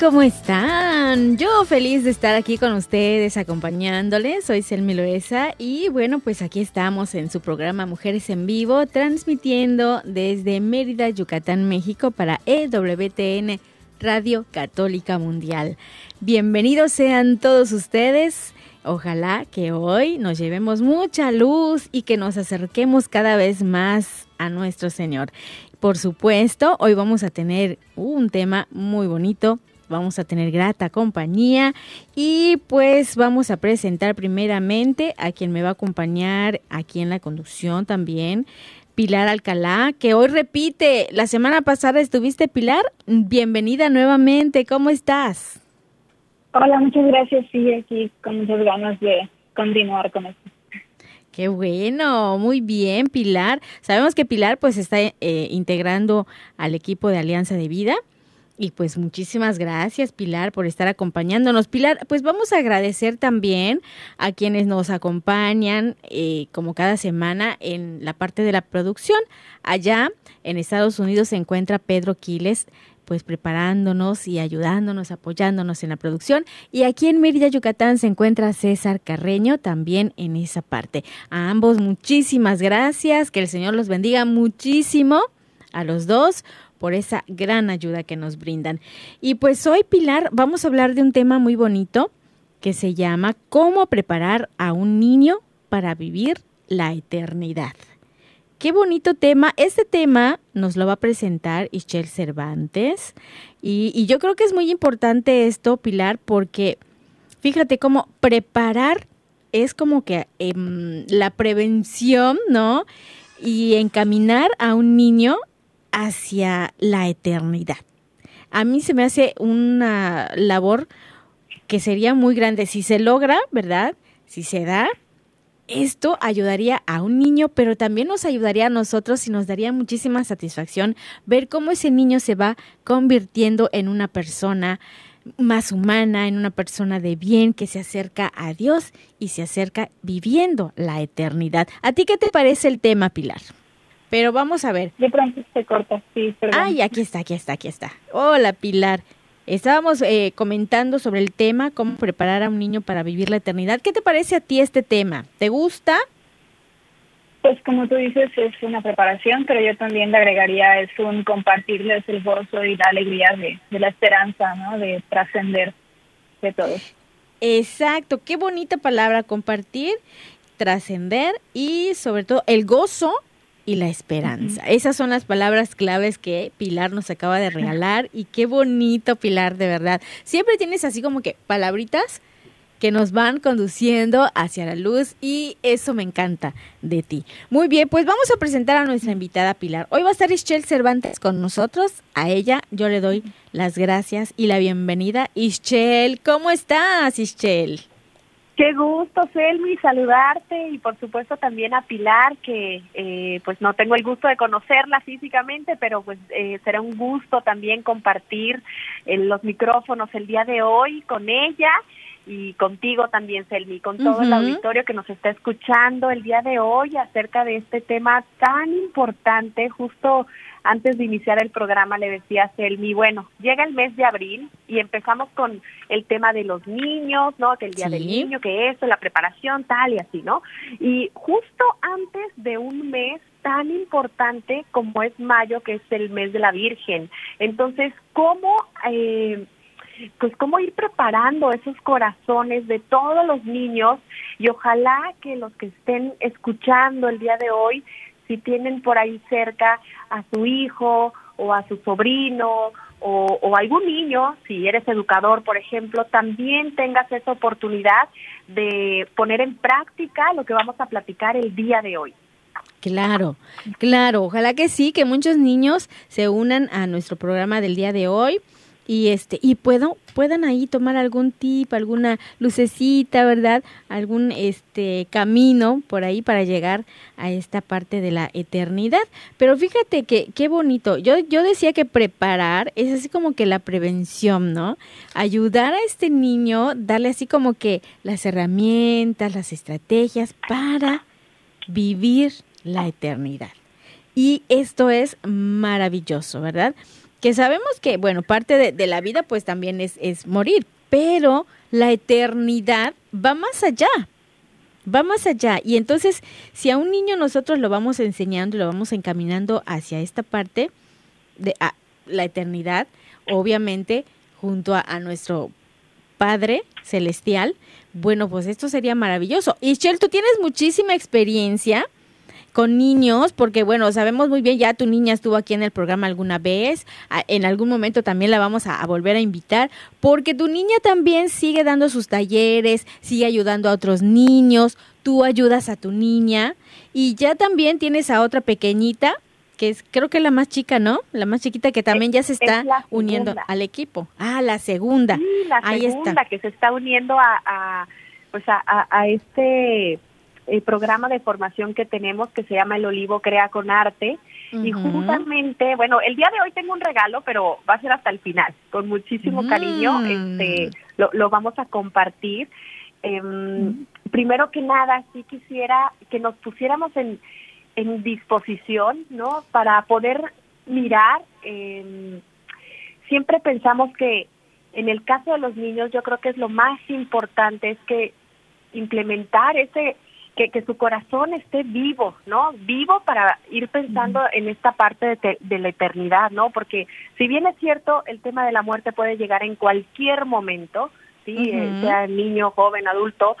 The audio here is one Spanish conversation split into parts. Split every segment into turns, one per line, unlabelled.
¿cómo están? Yo feliz de estar aquí con ustedes acompañándoles. Soy Selmi Loesa y bueno, pues aquí estamos en su programa Mujeres en Vivo, transmitiendo desde Mérida, Yucatán, México para EWTN Radio Católica Mundial. Bienvenidos sean todos ustedes. Ojalá que hoy nos llevemos mucha luz y que nos acerquemos cada vez más a nuestro Señor. Por supuesto, hoy vamos a tener un tema muy bonito, vamos a tener grata compañía y pues vamos a presentar primeramente a quien me va a acompañar aquí en la conducción también. Pilar Alcalá, que hoy repite, la semana pasada estuviste Pilar, bienvenida nuevamente, ¿cómo estás?
Hola, muchas gracias. Sí, aquí con muchas ganas de continuar con esto.
Qué bueno, muy bien, Pilar. Sabemos que Pilar pues está eh, integrando al equipo de Alianza de Vida. Y pues muchísimas gracias, Pilar, por estar acompañándonos. Pilar, pues vamos a agradecer también a quienes nos acompañan, eh, como cada semana, en la parte de la producción. Allá en Estados Unidos se encuentra Pedro Quiles, pues preparándonos y ayudándonos, apoyándonos en la producción. Y aquí en Mérida, Yucatán, se encuentra César Carreño también en esa parte. A ambos muchísimas gracias, que el Señor los bendiga muchísimo a los dos por esa gran ayuda que nos brindan. Y pues hoy, Pilar, vamos a hablar de un tema muy bonito que se llama ¿Cómo preparar a un niño para vivir la eternidad? Qué bonito tema. Este tema nos lo va a presentar Ischel Cervantes. Y, yo creo que es muy importante esto, Pilar, porque fíjate cómo preparar es como que eh, la prevención, ¿no? Y encaminar a un niño hacia la eternidad. A mí se me hace una labor que sería muy grande. Si se logra, ¿verdad? Si se da, esto ayudaría a un niño, pero también nos ayudaría a nosotros y nos daría muchísima satisfacción ver cómo ese niño se va convirtiendo en una persona más humana, en una persona de bien que se acerca a Dios y se acerca viviendo la eternidad. ¿A ti qué te parece el tema, Pilar? Pero vamos a ver.
De pronto se corta, sí, perdón.
Ay, aquí está, aquí está, aquí está. Hola, Pilar. Estábamos eh, comentando sobre el tema, cómo preparar a un niño para vivir la eternidad. ¿Qué te parece a ti este tema? ¿Te gusta?
Pues como tú dices, es una preparación, pero yo también le agregaría, es un compartirles el gozo y la alegría de, de la esperanza, ¿no? De trascender de todo.
Exacto, qué bonita palabra, compartir, trascender y sobre todo el gozo y la esperanza. Uh -huh. Esas son las palabras claves que Pilar nos acaba de regalar y qué bonito Pilar, de verdad. Siempre tienes así como que palabritas que nos van conduciendo hacia la luz y eso me encanta de ti. Muy bien, pues vamos a presentar a nuestra invitada Pilar. Hoy va a estar Ischel Cervantes con nosotros. A ella yo le doy las gracias y la bienvenida. Ischel, ¿cómo estás, Ischel?
Qué gusto, Selmi, saludarte y por supuesto también a Pilar, que eh, pues no tengo el gusto de conocerla físicamente, pero pues eh, será un gusto también compartir en los micrófonos el día de hoy con ella y contigo también, Selmi, con todo uh -huh. el auditorio que nos está escuchando el día de hoy acerca de este tema tan importante, justo antes de iniciar el programa le decía a Selmi, bueno, llega el mes de abril y empezamos con el tema de los niños, ¿no? Que el día sí. del niño, que esto, la preparación, tal y así, ¿no? Y justo antes de un mes tan importante como es mayo, que es el mes de la Virgen. Entonces, ¿cómo... Eh, pues cómo ir preparando esos corazones de todos los niños y ojalá que los que estén escuchando el día de hoy, si tienen por ahí cerca a su hijo o a su sobrino o, o, algún niño, si eres educador, por ejemplo, también tengas esa oportunidad de poner en práctica lo que vamos a platicar el día de hoy.
Claro, claro, ojalá que sí, que muchos niños se unan a nuestro programa del día de hoy y este y puedo puedan ahí tomar algún tip, alguna lucecita, ¿verdad? Algún este camino por ahí para llegar a esta parte de la eternidad. Pero fíjate que qué bonito. Yo yo decía que preparar es así como que la prevención, ¿no? Ayudar a este niño, darle así como que las herramientas, las estrategias para vivir la eternidad. Y esto es maravilloso, ¿verdad? Que sabemos que, bueno, parte de, la vida pues también es, es morir, pero la eternidad va más allá, va más allá. Y entonces, si a un niño nosotros lo vamos enseñando lo vamos encaminando hacia esta parte de la eternidad, obviamente junto a, a, nuestro Padre Celestial, bueno, pues esto sería maravilloso. Y Shell, tú tienes muchísima experiencia con niños, porque bueno, sabemos muy bien, ya tu niña estuvo aquí en el programa alguna vez, en algún momento también la vamos a, a, volver a invitar, porque tu niña también sigue dando sus talleres, sigue ayudando a otros niños, tú ayudas a tu niña y ya también tienes a otra pequeñita que es creo que la más chica, ¿no? La más chiquita que también ya se está uniendo al equipo. Ah, la segunda.
Sí, la
Ahí
segunda
está.
que se está uniendo a, a pues a, a, a este el programa de formación que tenemos que se llama El Olivo Crea con Arte. Uh -huh. Y justamente, bueno, el día de hoy tengo un regalo, pero va a ser hasta el final, con muchísimo mm. cariño. Este, lo, lo, vamos a compartir. Eh. Primero que nada, sí quisiera que nos pusiéramos en, en disposición, ¿no? Para poder mirar. Eh, siempre pensamos que en el caso de los niños, yo creo que es lo más importante, es que implementar ese que, que, su corazón esté vivo, ¿no? Vivo para ir pensando en esta parte de, te, de, la eternidad, ¿no? Porque si bien es cierto, el tema de la muerte puede llegar en cualquier momento, ¿sí? Uh -huh. sea niño, joven, adulto,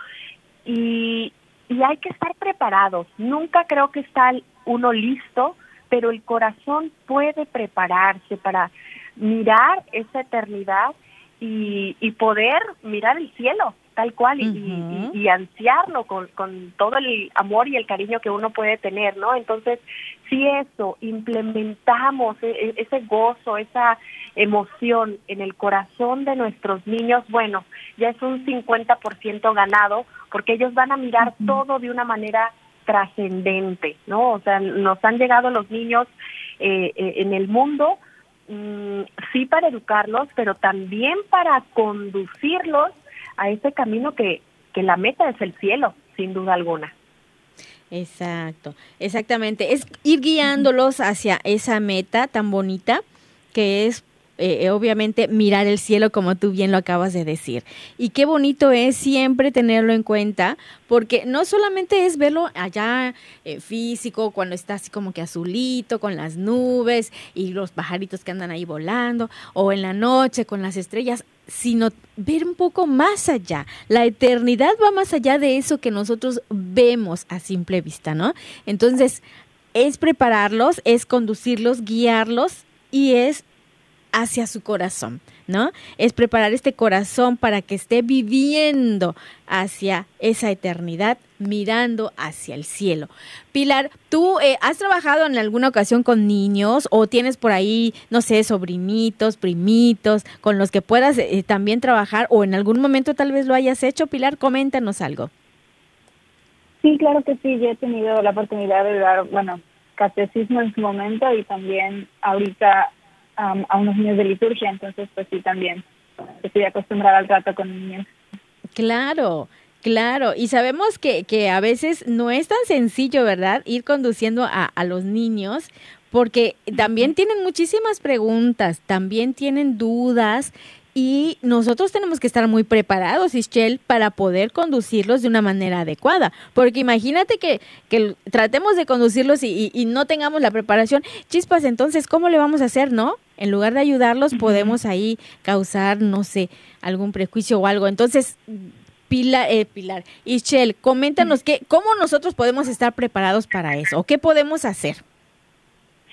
y, y hay que estar preparados. Nunca creo que está uno listo, pero el corazón puede prepararse para mirar esa eternidad y, y poder mirar el cielo, tal cual, uh -huh. y, y, ansiarlo con, con todo el amor y el cariño que uno puede tener, ¿no? Entonces, si eso implementamos e, ese gozo, esa emoción en el corazón de nuestros niños, bueno, ya es un 50% ganado, porque ellos van a mirar uh -huh. todo de una manera trascendente, ¿no? O sea, nos han llegado los niños eh, eh, en el mundo, mmm, sí para educarlos, pero también para conducirlos a ese camino que, que la meta es el cielo, sin duda alguna.
Exacto, exactamente. Es ir guiándolos hacia esa meta tan bonita que es eh, obviamente mirar el cielo como tú bien lo acabas de decir. Y qué bonito es siempre tenerlo en cuenta, porque no solamente es verlo allá eh, físico, cuando está así como que azulito, con las nubes y los pajaritos que andan ahí volando, o en la noche con las estrellas, sino ver un poco más allá. La eternidad va más allá de eso que nosotros vemos a simple vista, ¿no? Entonces, es prepararlos, es conducirlos, guiarlos y es hacia su corazón, ¿no? Es preparar este corazón para que esté viviendo hacia esa eternidad, mirando hacia el cielo. Pilar, ¿tú eh, has trabajado en alguna ocasión con niños o tienes por ahí, no sé, sobrinitos, primitos, con los que puedas eh, también trabajar o en algún momento tal vez lo hayas hecho? Pilar, coméntanos algo.
Sí, claro que sí, yo he tenido la oportunidad de dar, bueno, catecismo en su momento y también ahorita a unos niños de liturgia, entonces pues sí también estoy acostumbrada al trato con niños.
Claro, claro, y sabemos que, que a veces no es tan sencillo, ¿verdad? Ir conduciendo a, a los niños porque también tienen muchísimas preguntas, también tienen dudas y nosotros tenemos que estar muy preparados, Ischel, para poder conducirlos de una manera adecuada. Porque imagínate que, que tratemos de conducirlos y, y, no tengamos la preparación. Chispas, entonces, ¿cómo le vamos a hacer, no? En lugar de ayudarlos, podemos ahí causar, no sé, algún prejuicio o algo. Entonces, Pilar, eh, Pilar, Ischel, coméntanos que, cómo nosotros podemos estar preparados para eso, o qué podemos hacer.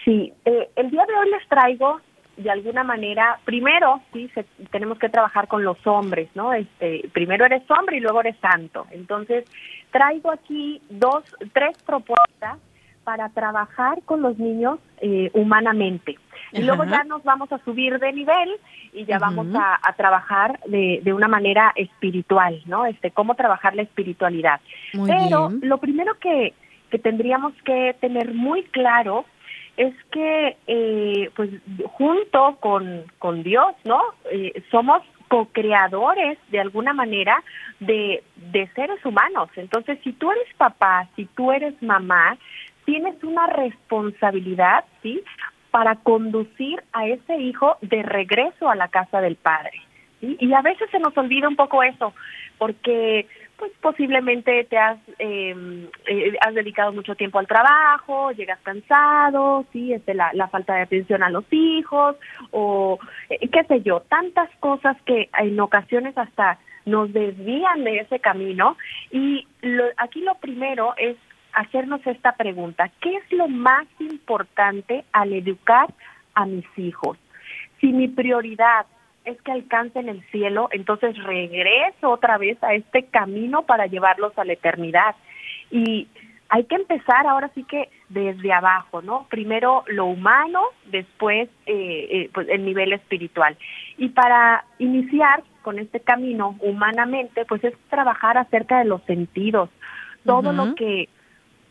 Sí, eh, el día de hoy les traigo de alguna manera, primero, sí, tenemos que trabajar con los hombres, ¿no? Este, primero eres hombre y luego eres santo. Entonces, traigo aquí dos, tres propuestas para trabajar con los niños eh, humanamente. Y luego ya nos vamos a subir de nivel y ya vamos a, trabajar de, de, una manera espiritual, ¿no? Este, cómo trabajar la espiritualidad. Pero lo primero que, que tendríamos que tener muy claro es que, eh, pues, junto con, con Dios, ¿no? Eh, somos co-creadores de alguna manera de, de seres humanos. Entonces, si tú eres papá, si tú eres mamá, tienes una responsabilidad, ¿sí? Para conducir a ese hijo de regreso a la casa del padre. ¿sí? Y a veces se nos olvida un poco eso, porque pues posiblemente te has em, eh, has dedicado mucho tiempo al trabajo, llegas cansado, sí, este, la, la falta de atención a los hijos o eh, qué sé yo, tantas cosas que en ocasiones hasta nos desvían de ese camino y lo, aquí lo primero es hacernos esta pregunta, ¿qué es lo más importante al educar a mis hijos? Si mi prioridad es que alcancen el cielo, entonces regreso otra vez a este camino para llevarlos a la eternidad. Y hay que empezar ahora sí que desde abajo, ¿no? Primero lo humano, después eh, eh, pues el nivel espiritual. Y para iniciar con este camino humanamente, pues es trabajar acerca de los sentidos, todo lo que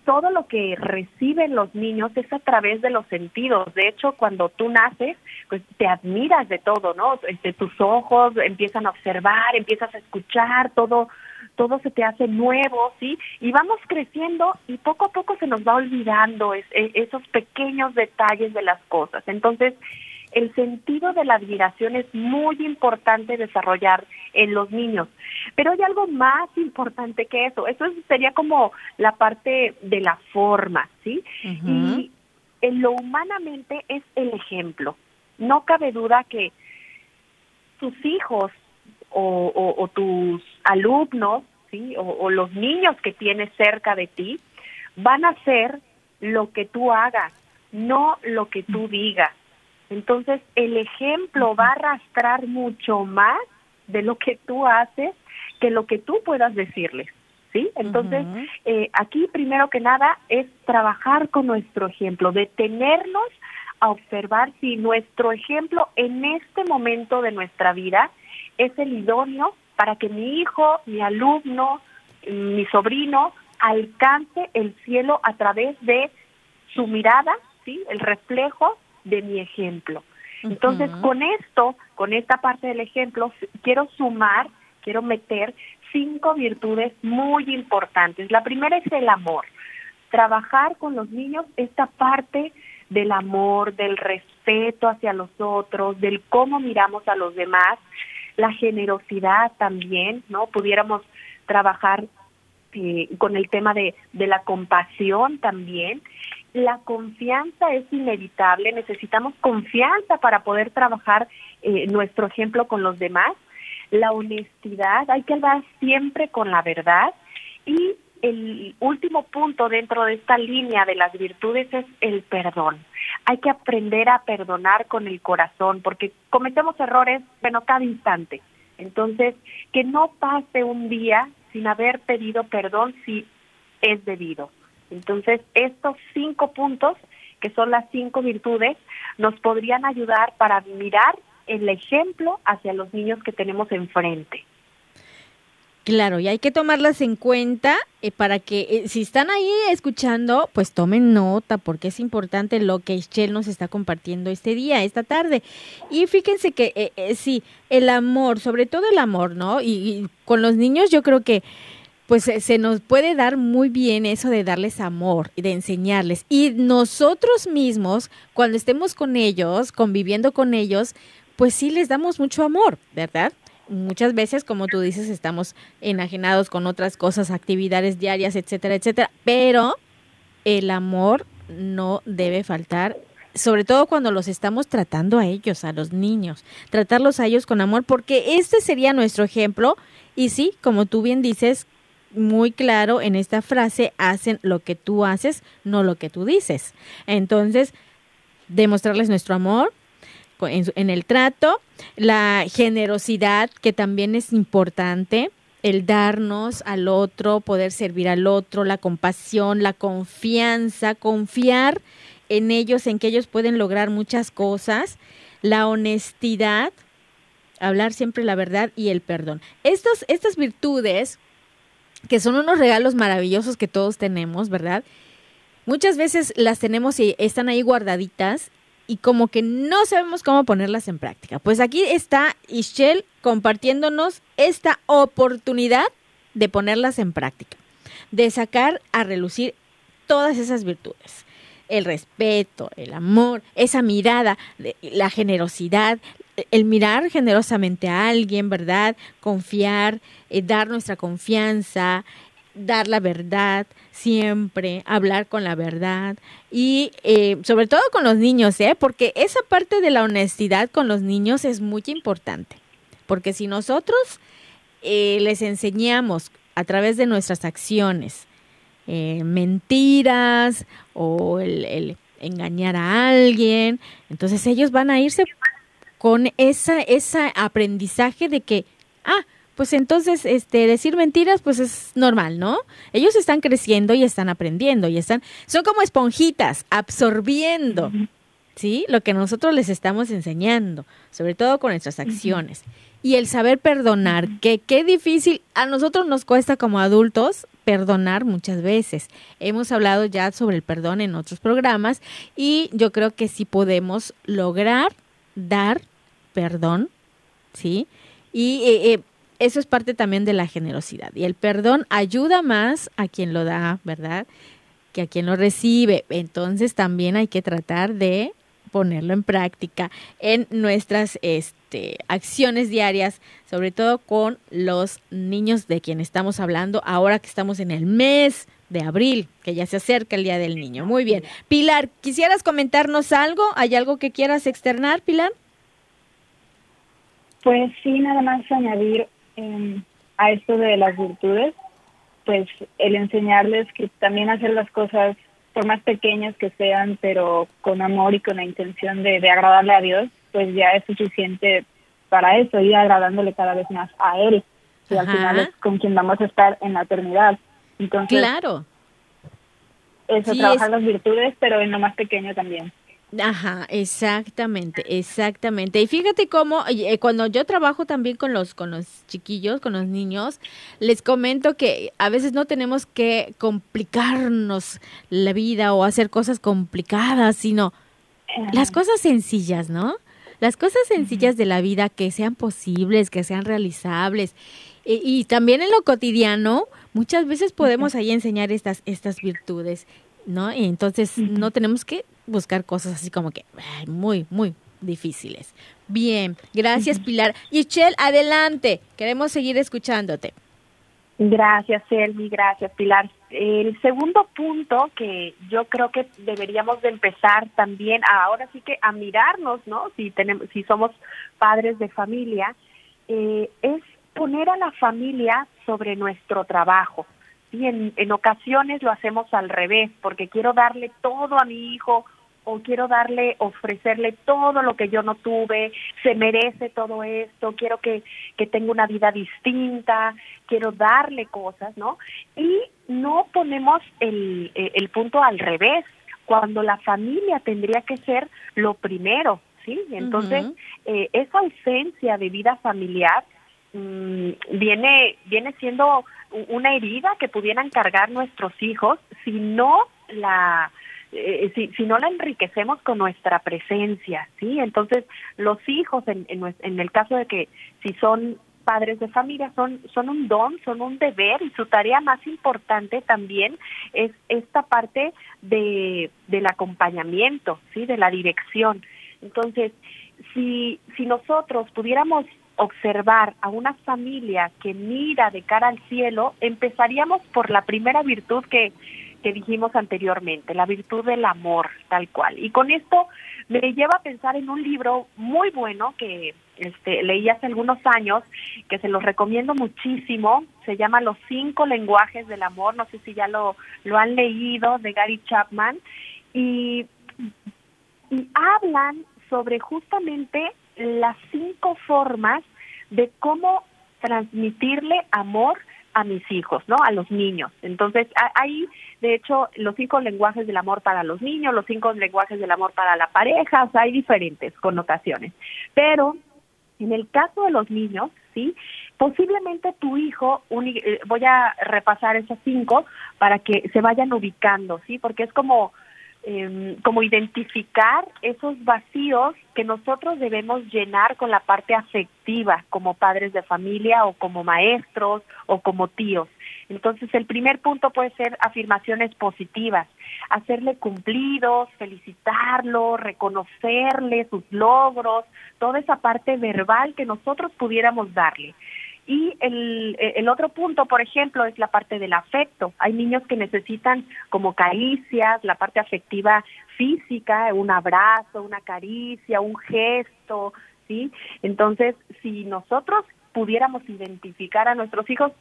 todo lo que reciben los niños es a través de los sentidos. De hecho, cuando tú naces, pues te admiras de todo, ¿no? Este, tus ojos empiezan a observar, empiezas a escuchar, todo, todo se te hace nuevo, ¿sí? Y vamos creciendo y poco a poco se nos va olvidando e, esos pequeños detalles de las cosas. Entonces, el sentido de la admiración es muy importante desarrollar en los niños. Pero hay algo más importante que eso. Eso sería como la parte de la forma, ¿sí? Y en lo humanamente es el ejemplo. No cabe duda que tus hijos o, tus alumnos, ¿sí? O, o los niños que tienes cerca de ti van a hacer lo que tú hagas, no lo que tú digas. Entonces, el ejemplo va a arrastrar mucho más de lo que tú haces que lo que tú puedas decirles. ¿Sí? Entonces, eh, aquí primero que nada es trabajar con nuestro ejemplo, detenernos a observar si nuestro ejemplo en este momento de nuestra vida es el idóneo para que mi hijo, mi alumno, mi sobrino alcance el cielo a través de su mirada, ¿sí? El reflejo de mi ejemplo. Entonces, con esto, con esta parte del ejemplo, quiero sumar, quiero meter cinco virtudes muy importantes. La primera es el amor. Trabajar con los niños esta parte del amor, del respeto hacia los otros, del cómo miramos a los demás, la generosidad también, ¿no? Pudiéramos trabajar eh, con el tema de, de la compasión también la confianza es inevitable, necesitamos confianza para poder trabajar eh, nuestro ejemplo con los demás, la honestidad, hay que hablar siempre con la verdad y el último punto dentro de esta línea de las virtudes es el perdón. Hay que aprender a perdonar con el corazón porque cometemos errores, bueno, cada instante. Entonces, que no pase un día sin haber pedido perdón si es debido. Entonces, estos cinco puntos, que son las cinco virtudes, nos podrían ayudar para mirar el ejemplo hacia los niños que tenemos enfrente.
Claro, y hay que tomarlas en cuenta eh, para que eh, si están ahí escuchando, pues tomen nota porque es importante lo que Ischel nos está compartiendo este día, esta tarde. Y fíjense que eh, sí, el amor, sobre todo el amor, ¿no? y, con los niños yo creo que pues se nos puede dar muy bien eso de darles amor y de enseñarles. Y nosotros mismos, cuando estemos con ellos, conviviendo con ellos, pues sí les damos mucho amor, ¿verdad? Muchas veces, como tú dices, estamos enajenados con otras cosas, actividades diarias, etcétera, etcétera. Pero el amor no debe faltar sobre todo cuando los estamos tratando a ellos, a los niños, tratarlos a ellos con amor, porque este sería nuestro ejemplo. Y sí, como tú bien dices, muy claro en esta frase, hacen lo que tú haces, no lo que tú dices. Entonces, demostrarles nuestro amor en, el trato, la generosidad, que también es importante, el darnos al otro, poder servir al otro, la compasión, la confianza, confiar en ellos, en que ellos pueden lograr muchas cosas, la honestidad, hablar siempre la verdad y el perdón. Estos, estas virtudes, que son unos regalos maravillosos que todos tenemos, ¿verdad? Muchas veces las tenemos y están ahí guardaditas y como que no sabemos cómo ponerlas en práctica. Pues aquí está Ishel compartiéndonos esta oportunidad de ponerlas en práctica, de sacar a relucir todas esas virtudes el respeto, el amor, esa mirada, la generosidad, el mirar generosamente a alguien, ¿verdad? Confiar, eh, dar nuestra confianza, dar la verdad siempre, hablar con la verdad y eh, sobre todo con los niños, ¿eh? Porque esa parte de la honestidad con los niños es muy importante. Porque si nosotros eh, les enseñamos a través de nuestras acciones, mentiras o el, engañar a alguien. Entonces ellos van a irse con esa, ese aprendizaje de que, ah, pues entonces este decir mentiras pues es normal, ¿no? Ellos están creciendo y están aprendiendo y están son como esponjitas absorbiendo, ¿sí? Lo que nosotros les estamos enseñando, sobre todo con nuestras acciones. Y el saber perdonar, que qué difícil a nosotros nos cuesta como adultos perdonar muchas veces. Hemos hablado ya sobre el perdón en otros programas y yo creo que sí podemos lograr dar perdón, ¿sí? Y eh, eh, eso es parte también de la generosidad. Y el perdón ayuda más a quien lo da, ¿verdad? Que a quien lo recibe. Entonces también hay que tratar de ponerlo en práctica en nuestras este, acciones diarias, sobre todo con los niños de quien estamos hablando ahora que estamos en el mes de abril, que ya se acerca el Día del Niño. Muy bien. Pilar, ¿quisieras comentarnos algo? ¿Hay algo que quieras externar, Pilar?
Pues sí, nada más añadir em, a esto de las virtudes, pues el enseñarles que también hacer las cosas por más pequeñas que sean, pero con amor y con la intención de, agradarle a Dios, pues ya es suficiente para eso, ir agradándole cada vez más a Él, y al final es con quien vamos a estar en la eternidad. Entonces,
claro.
Eso, trabajar las virtudes, pero en lo más pequeño también.
Ajá, exactamente, exactamente. Y fíjate cómo eh, cuando yo trabajo también con los con los chiquillos, con los niños, les comento que a veces no tenemos que complicarnos la vida o hacer cosas complicadas, sino las cosas sencillas, ¿no? Las cosas sencillas de la vida que sean posibles, que sean realizables. Y, también en lo cotidiano, muchas veces podemos ahí enseñar estas estas virtudes ¿no? Y entonces no tenemos que buscar cosas así como que muy, muy difíciles. Bien, gracias Pilar. Yichel, adelante, queremos seguir escuchándote.
Gracias, Elmi, gracias, Pilar. El segundo punto que yo creo que deberíamos de empezar también ahora sí que a mirarnos, ¿no? Si tenemos, si somos padres de familia, eh, es poner a la familia sobre nuestro trabajo. Y en, en ocasiones lo hacemos al revés, porque quiero darle todo a mi hijo o quiero darle, ofrecerle todo lo que yo no tuve, se merece todo esto, quiero que, que tenga una vida distinta, quiero darle cosas, ¿no? Y no ponemos el, eh, el punto al revés, cuando la familia tendría que ser lo primero, ¿sí? Entonces, eh, esa ausencia de vida familiar mm, viene, viene siendo una herida que pudieran cargar nuestros hijos si no la eh, si, no la enriquecemos con nuestra presencia, ¿sí? Entonces, los hijos, en, en, el caso de que si son padres de familia son, son un don, son un deber y su tarea más importante también es esta parte de, del acompañamiento, ¿sí? de la dirección. Entonces, si, si nosotros pudiéramos observar a una familia que mira de cara al cielo, empezaríamos por la primera virtud que, que dijimos anteriormente, la virtud del amor, tal cual. Y con esto me lleva a pensar en un libro muy bueno que este, leí hace algunos años, que se los recomiendo muchísimo, se llama Los cinco lenguajes del amor, no sé si ya lo, lo han leído, de Gary Chapman, y, y hablan sobre justamente las cinco formas de cómo transmitirle amor a mis hijos, ¿no? A los niños. Entonces, ahí, de hecho, los cinco lenguajes del amor para los niños, los cinco lenguajes del amor para la pareja, o sea, hay diferentes connotaciones. Pero, en el caso de los niños, ¿sí? Posiblemente tu hijo, eh, voy a repasar esos cinco para que se vayan ubicando, ¿sí? Porque es como eh, como identificar esos vacíos que nosotros debemos llenar con la parte afectiva como padres de familia o como maestros o como tíos. Entonces el primer punto puede ser afirmaciones positivas, hacerle cumplidos, felicitarlo, reconocerle sus logros, toda esa parte verbal que nosotros pudiéramos darle. Y el, el otro punto, por ejemplo, es la parte del afecto. Hay niños que necesitan como caricias, la parte afectiva física, un abrazo, una caricia, un gesto, ¿sí? Entonces, si nosotros pudiéramos identificar a nuestros hijos,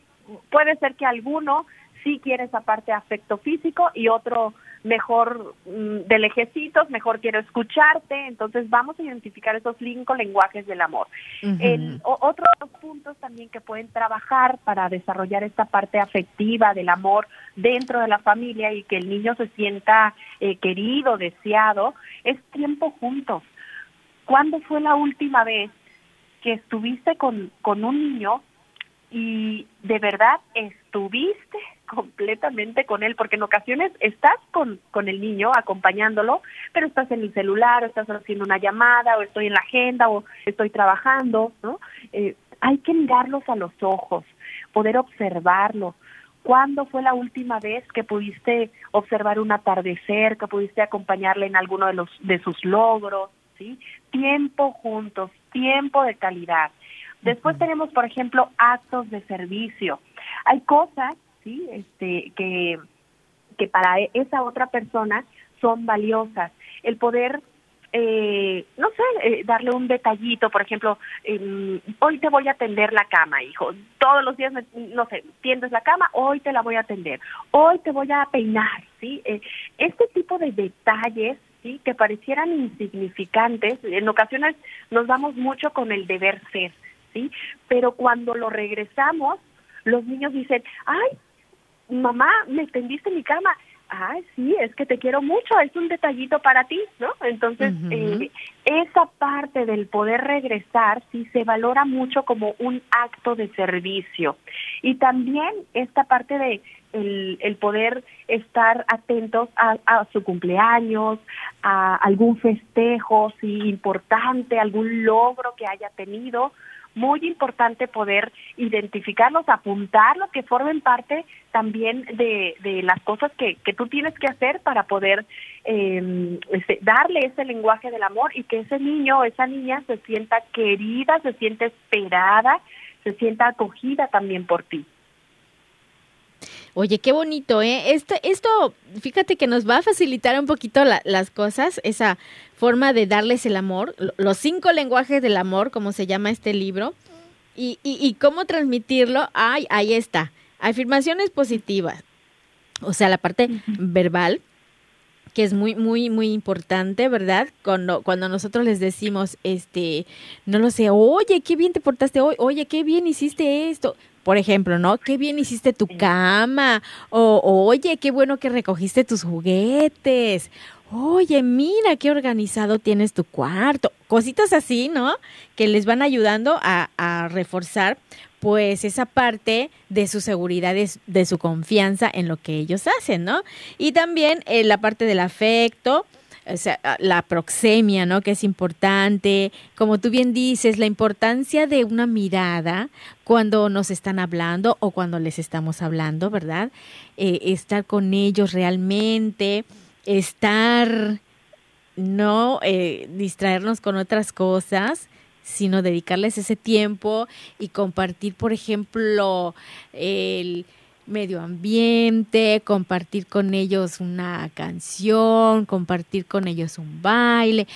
puede ser que alguno sí quiere esa parte de afecto físico y otro mejor mm, de lejecitos, mejor quiero escucharte, entonces vamos a identificar esos cinco lenguajes del amor. El, otros puntos también que pueden trabajar para desarrollar esta parte afectiva del amor dentro de la familia y que el niño se sienta eh, querido, deseado, es tiempo juntos. ¿Cuándo fue la última vez que estuviste con, con un niño y de verdad estuviste completamente con él, porque en ocasiones estás con, con el niño acompañándolo, pero estás en el celular, o estás haciendo una llamada, o estoy en la agenda, o estoy trabajando, ¿no? Eh, hay que mirarlos a los ojos, poder observarlos. ¿Cuándo fue la última vez que pudiste observar un atardecer, que pudiste acompañarle en alguno de los de sus logros, sí? Tiempo juntos, tiempo de calidad. Después tenemos, por ejemplo, actos de servicio. Hay cosas ¿sí? Este, que, que para esa otra persona son valiosas. El poder eh, no sé, eh, darle un detallito, por ejemplo, hoy te voy a tender la cama, hijo. Todos los días, no sé, tiendes la cama, hoy te la voy a atender. Hoy te voy a peinar, ¿sí? Eh, este tipo de detalles, ¿sí? Que parecieran insignificantes, en ocasiones nos damos mucho con el deber ser, ¿sí? Pero cuando lo regresamos, los niños dicen, ay, mamá, me tendiste mi cama. Ay, sí, es que te quiero mucho, es un detallito para ti, ¿no? Entonces, eh, esa parte del poder regresar sí se valora mucho como un acto de servicio. Y también esta parte de el, el poder estar atentos a, a, su cumpleaños, a algún festejo, sí, importante, algún logro que haya tenido, muy importante poder identificarlos, apuntarlos, que formen parte también de, de las cosas que, que tú tienes que hacer para poder eh, darle ese lenguaje del amor y que ese niño o esa niña se sienta querida, se sienta esperada, se sienta acogida también por ti.
Oye, qué bonito, ¿eh? Esto, esto, fíjate que nos va a facilitar un poquito las cosas, esa forma de darles el amor, los cinco lenguajes del amor, como se llama este libro, y, y, cómo transmitirlo. Ay, ahí está. Afirmaciones positivas, o sea, la parte verbal, que es muy, muy, muy importante, ¿verdad? Cuando, cuando nosotros les decimos, este, no lo sé, oye, qué bien te portaste hoy, oye, qué bien hiciste esto por ejemplo, ¿no? Qué bien hiciste tu cama. O, oye, qué bueno que recogiste tus juguetes. Oye, mira qué organizado tienes tu cuarto. Cositas así, ¿no? Que les van ayudando a, a reforzar pues esa parte de su seguridad, de, su confianza en lo que ellos hacen, ¿no? Y también eh, la parte del afecto, o sea, la proxemia, ¿no? Que es importante. Como tú bien dices, la importancia de una mirada cuando nos están hablando o cuando les estamos hablando, ¿verdad? Eh, estar con ellos realmente, estar, no eh, distraernos con otras cosas sino dedicarles ese tiempo y compartir, por ejemplo, el medio ambiente, compartir con ellos una canción, compartir con ellos un baile,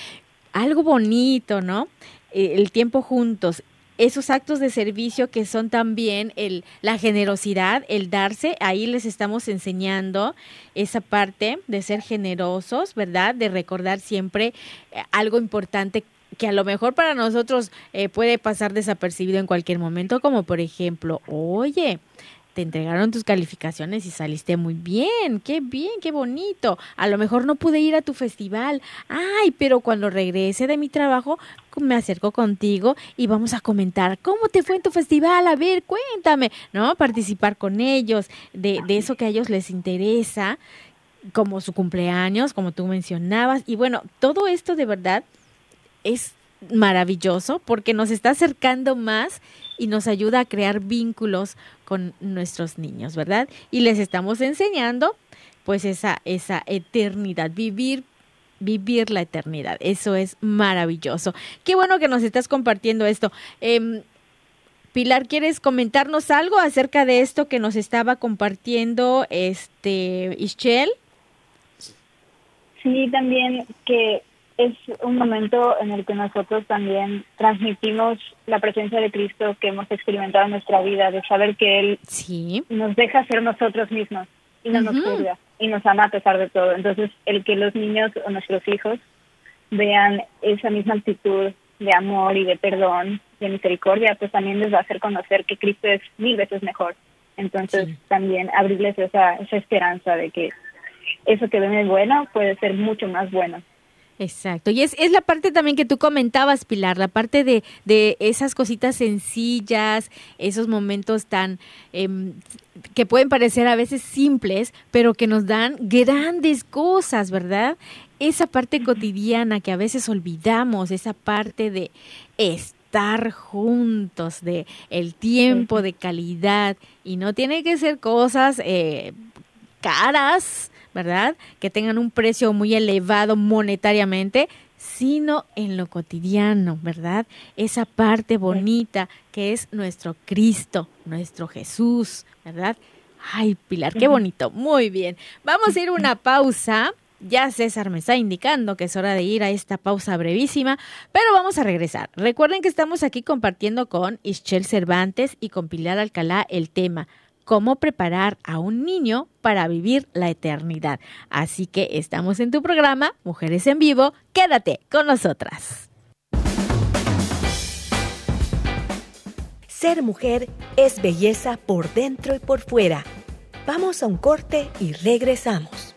algo bonito, ¿no? Eh, el tiempo juntos esos actos de servicio que son también el, la generosidad, el darse, ahí les estamos enseñando esa parte de ser generosos, ¿verdad? De recordar siempre eh, algo importante que a lo mejor para nosotros eh, puede pasar desapercibido en cualquier momento, como por ejemplo, oye, te entregaron tus calificaciones y saliste muy bien, qué bien, qué bonito. A lo mejor no pude ir a tu festival, ay, pero cuando regrese de mi trabajo me acerco contigo y vamos a comentar cómo te fue en tu festival, a ver, cuéntame, ¿no? Participar con ellos, de, de eso que a ellos les interesa, como su cumpleaños, como tú mencionabas. Y bueno, todo esto de verdad es maravilloso porque nos está acercando más y nos ayuda a crear vínculos con nuestros niños, ¿verdad? Y les estamos enseñando pues esa, esa eternidad, vivir vivir la eternidad. Eso es maravilloso. Qué bueno que nos estás compartiendo esto. Em, Pilar, ¿quieres comentarnos algo acerca de esto que nos estaba compartiendo este Ischel?
Sí, también que es un momento en el que nosotros también transmitimos la presencia de Cristo que hemos experimentado en nuestra vida, de saber que Él
sí.
nos deja ser nosotros mismos y no nos juzga y nos ama a pesar de todo. Entonces, el que los niños o nuestros hijos vean esa misma actitud de amor y de perdón, de misericordia, pues también les va a hacer conocer que Cristo es mil veces mejor. Entonces, también abrirles esa, esa esperanza de que eso que ven es bueno puede ser mucho más bueno.
Exacto. Y es, es la parte también que tú comentabas, Pilar, la parte de, de esas cositas sencillas, esos momentos tan em, que pueden parecer a veces simples, pero que nos dan grandes cosas, ¿verdad? Esa parte cotidiana que a veces olvidamos, esa parte de estar juntos, de el tiempo de calidad, y no tiene que ser cosas eh, caras, ¿verdad? Que tengan un precio muy elevado monetariamente, sino en lo cotidiano, ¿verdad? Esa parte bonita que es nuestro Cristo, nuestro Jesús, ¿verdad? Ay, Pilar, qué bonito. Muy bien. Vamos a ir una pausa. Ya César me está indicando que es hora de ir a esta pausa brevísima, pero vamos a regresar. Recuerden que estamos aquí compartiendo con Ischel Cervantes y con Pilar Alcalá el tema cómo preparar a un niño para vivir la eternidad. Así que estamos en tu programa, Mujeres en Vivo. Quédate con nosotras.
Ser mujer es belleza por dentro y por fuera. Vamos a un corte y regresamos.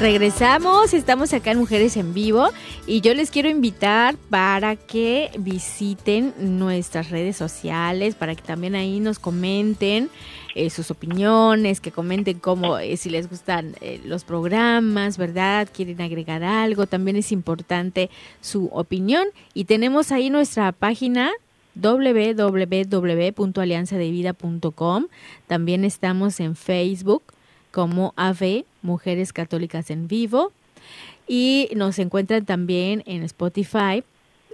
Regresamos, estamos acá en Mujeres en Vivo y yo les quiero invitar para que visiten nuestras redes sociales, para que también ahí nos comenten eh, sus opiniones, que comenten cómo, eh, si les gustan eh, los programas, ¿verdad? Quieren agregar algo, también es importante su opinión y tenemos ahí nuestra página www.alianzadevida.com. También estamos en Facebook como AVE, Mujeres Católicas en Vivo. Y nos encuentran también en Spotify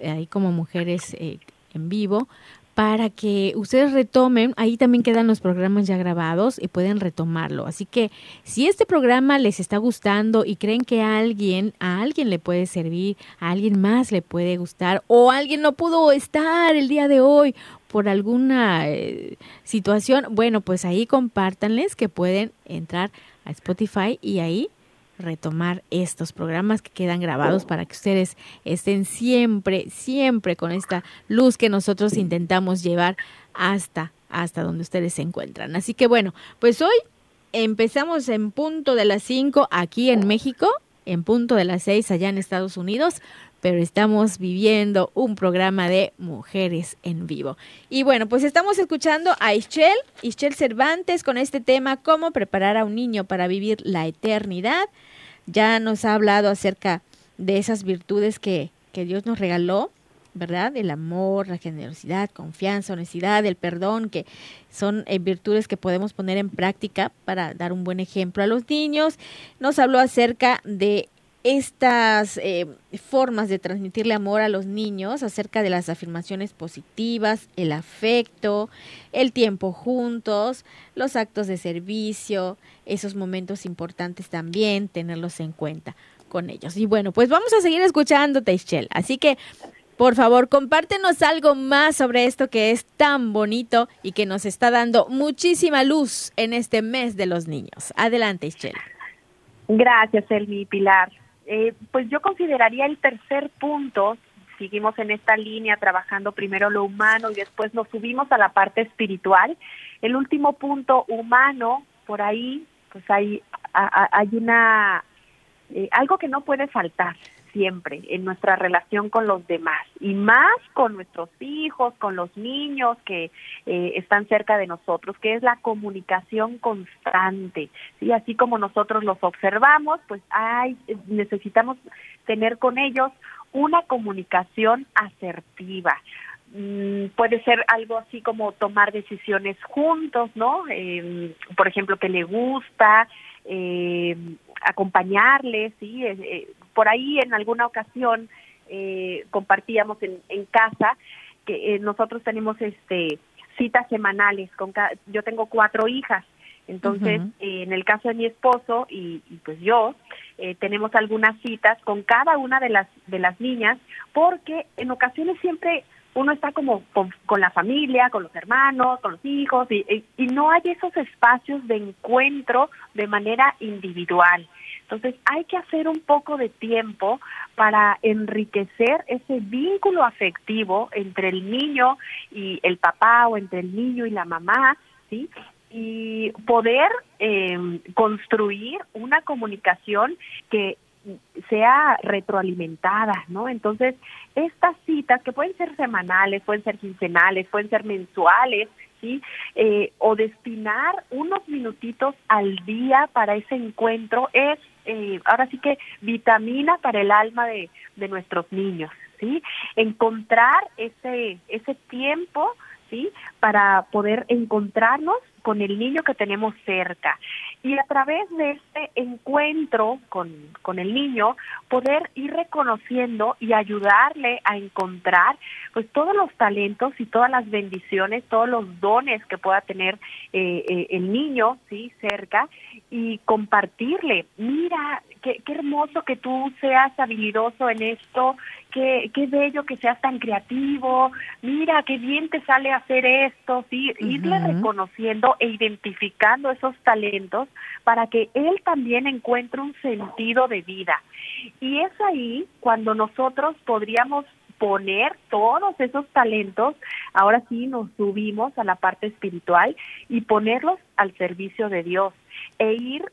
ahí como mujeres eh, en vivo, para que ustedes retomen, ahí también quedan los programas ya grabados y pueden retomarlo. Así que si este programa les está gustando y creen que a alguien, a alguien le puede servir, a alguien más le puede gustar o alguien no pudo estar el día de hoy por alguna eh, situación, bueno, pues ahí compártanles que pueden entrar a Spotify y ahí retomar estos programas que quedan grabados para que ustedes estén siempre, siempre con esta luz que nosotros intentamos llevar hasta, hasta donde ustedes se encuentran. Así que bueno, pues hoy empezamos en punto de las 5 aquí en México, en punto de las 6 allá en Estados Unidos, pero estamos viviendo un programa de mujeres en vivo. Y bueno, pues estamos escuchando a Ischel, Ischel Cervantes con este tema, cómo preparar a un niño para vivir la eternidad. Ya nos ha hablado acerca de esas virtudes que, que Dios nos regaló, ¿verdad? El amor, la generosidad, confianza, honestidad, el perdón, que son eh, virtudes que podemos poner en práctica para dar un buen ejemplo a los niños. Nos habló acerca de estas eh, formas de transmitirle amor a los niños acerca de las afirmaciones positivas, el afecto, el tiempo juntos, los actos de servicio, esos momentos importantes también, tenerlos en cuenta con ellos. Y bueno, pues vamos a seguir escuchando, Teichel. Así que, por favor, compártenos algo más sobre esto que es tan bonito y que nos está dando muchísima luz en este mes de los niños. Adelante, Ischel.
Gracias, Elmi Pilar. Eh, pues yo consideraría el tercer punto, seguimos en esta línea trabajando primero lo humano y después nos subimos a la parte espiritual. El último punto humano, por ahí, pues hay, hay una, eh, algo que no puede faltar, siempre en nuestra relación con los demás y más con nuestros hijos, con los niños que eh, están cerca de nosotros, que es la comunicación constante. ¿sí? Así como nosotros los observamos, pues hay, necesitamos tener con ellos una comunicación asertiva mm, puede ser algo así como tomar decisiones juntos, ¿no? Em, por ejemplo, que le gusta, eh, acompañarle, ¿sí? Eh, eh, por ahí en alguna ocasión eh, compartíamos en, en casa que nosotros tenemos este citas semanales con yo tengo cuatro hijas entonces en el caso de mi esposo y, pues yo tenemos algunas citas con cada una de las de las niñas porque en ocasiones siempre uno está como con, la familia, con los hermanos, con los hijos, y, y, no hay esos espacios de encuentro de manera individual. Entonces hay que hacer un poco de tiempo para enriquecer ese vínculo afectivo entre el niño y el papá o entre el niño y la mamá, ¿sí? Y poder eh, construir una comunicación que sea retroalimentada, ¿no? Entonces, estas citas que pueden ser semanales, pueden ser quincenales, pueden ser mensuales, ¿sí? Eh, o destinar unos minutitos al día para ese encuentro es, eh, ahora sí que vitamina para el alma de, de nuestros niños, ¿sí? Encontrar ese, ese tiempo, ¿sí? Para poder encontrarnos con el niño que tenemos cerca. Y a través de este encuentro con, con el niño poder ir reconociendo y ayudarle a encontrar pues todos los talentos y todas las bendiciones, todos los dones que pueda tener eh, eh, el niño sí cerca y compartirle, mira, qué, qué hermoso que tú seas habilidoso en esto, qué, qué bello que seas tan creativo, mira, qué bien te sale hacer esto, sí, irle reconociendo e identificando esos talentos para que él también encuentre un sentido de vida. Y es ahí cuando nosotros podríamos poner todos esos talentos, ahora sí nos subimos a la parte espiritual y ponerlos al servicio de Dios e ir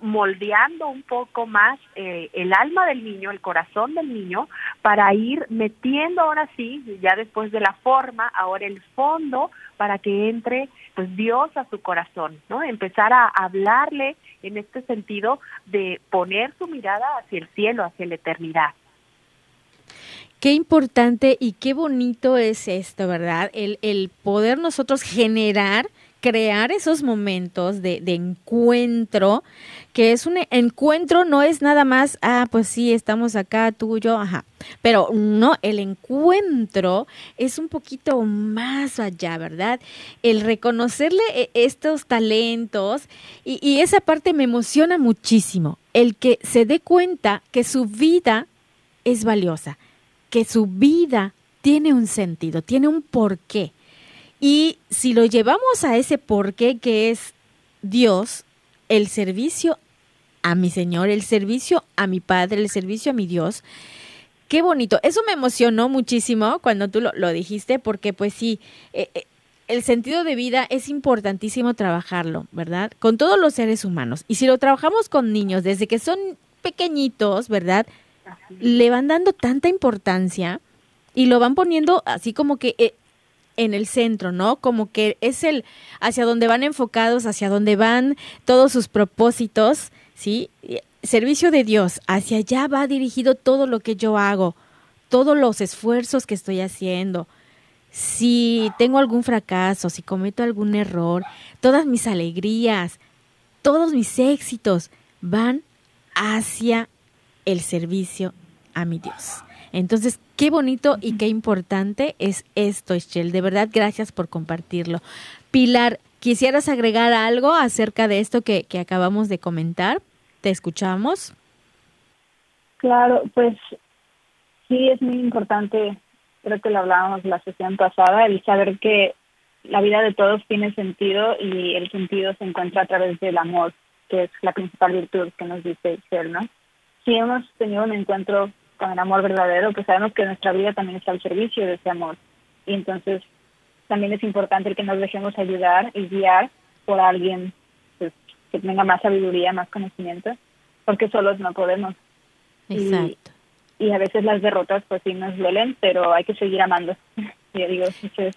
moldeando un poco más eh, el alma del niño, el corazón del niño, para ir metiendo ahora sí, ya después de la forma, ahora el fondo, para que entre pues Dios a su corazón, ¿no? Empezar a hablarle en este sentido de poner su mirada hacia el cielo, hacia la eternidad.
Qué importante y qué bonito es esto, ¿verdad? El, el poder nosotros generar crear esos momentos de, encuentro, que es un encuentro, no es nada más, ah, pues sí, estamos acá, tú, yo, ajá. Pero no, el encuentro es un poquito más allá, ¿verdad? El reconocerle eh, estos talentos y esa parte me emociona muchísimo. El que se dé cuenta que su vida es valiosa, que su vida tiene un sentido, tiene un porqué y si lo llevamos a ese porqué que es Dios, el servicio a mi Señor, el servicio a mi Padre, el servicio a mi Dios, qué bonito. Eso me emocionó muchísimo cuando tú lo, dijiste, porque pues sí, eh, eh, el sentido de vida es importantísimo trabajarlo, ¿verdad? Con todos los seres humanos. Y si lo trabajamos con niños desde que son pequeñitos, ¿verdad? Le van dando tanta importancia y lo van poniendo así como que eh, en el centro, ¿no? Como que es el hacia donde van enfocados, hacia donde van todos sus propósitos, ¿sí? Servicio de Dios, hacia allá va dirigido todo lo que yo hago, todos los esfuerzos que estoy haciendo. Si tengo algún fracaso, si cometo algún error, todas mis alegrías, todos mis éxitos van hacia el servicio a mi Dios. Entonces, qué bonito y qué importante es esto, Eschel. De verdad, gracias por compartirlo. Pilar, ¿quisieras agregar algo acerca de esto que, que acabamos de comentar? ¿Te escuchamos?
Claro, pues sí, es muy importante, creo que lo hablábamos la sesión pasada, el saber que la vida de todos tiene sentido y el sentido se encuentra a través del amor, que es la principal virtud que nos dice Eschel, ¿no? Si hemos tenido un encuentro con el amor verdadero, pues sabemos que nuestra vida también está al servicio de ese amor. Y entonces también es importante el que nos dejemos ayudar y guiar por alguien pues, que tenga más sabiduría, más conocimiento, porque solos no podemos.
Exacto.
Y, a veces las derrotas pues sí nos duelen, pero hay que seguir amando. Yo digo, es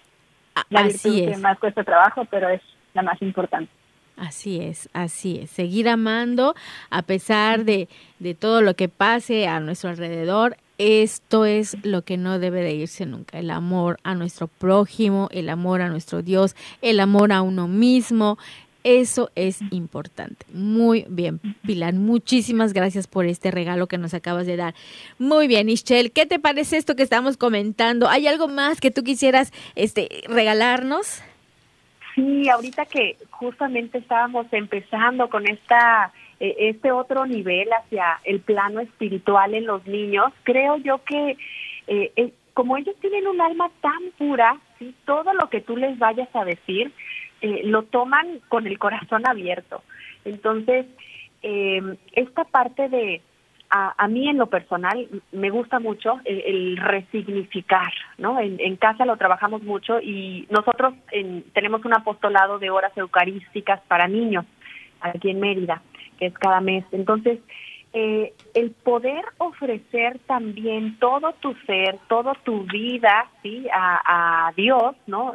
la virtud que más cuesta trabajo, pero es la más importante.
Así es, así es. Seguir amando a pesar de, de todo lo que pase a nuestro alrededor. Esto es lo que no debe de irse nunca. El amor a nuestro prójimo, el amor a nuestro Dios, el amor a uno mismo. Eso es importante. Muy bien, Pilar. Muchísimas gracias por este regalo que nos acabas de dar. Muy bien, Ischel. ¿Qué te parece esto que estamos comentando? ¿Hay algo más que tú quisieras este, regalarnos?
Sí, ahorita que justamente estábamos empezando con esta eh, este otro nivel hacia el plano espiritual en los niños, creo yo que eh, eh, como ellos tienen un alma tan pura, ¿sí? todo lo que tú les vayas a decir lo toman con el corazón abierto. Entonces, esta parte de a, mí en lo personal me gusta mucho el, resignificar, ¿no? En, casa lo trabajamos mucho y nosotros tenemos un apostolado de horas eucarísticas para niños aquí en Mérida, que es cada mes. Entonces, eh, el poder ofrecer también todo tu ser, toda tu vida, ¿sí? A, a Dios, ¿no?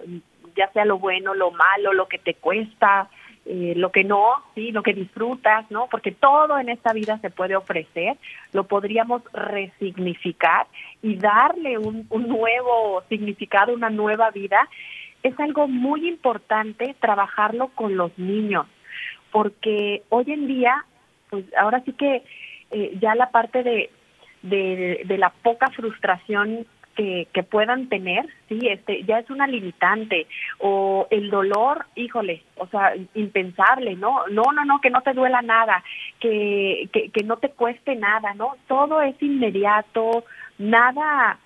Ya sea lo bueno, lo malo, lo que te cuesta, eh, lo que no, sí, lo que disfrutas, ¿no? Porque todo en esta vida se puede ofrecer, lo podríamos resignificar y darle un, un nuevo significado, una nueva vida. Es algo muy importante trabajarlo con los niños, porque hoy en día, pues ahora sí que eh, ya la parte de, de, de la poca frustración que, que puedan tener, sí, este, ya es una limitante. O el dolor, híjole, o sea, impensable, ¿no? No, no, no, que no te duela nada, que, que, que no te cueste nada, ¿no? Todo es inmediato, nada,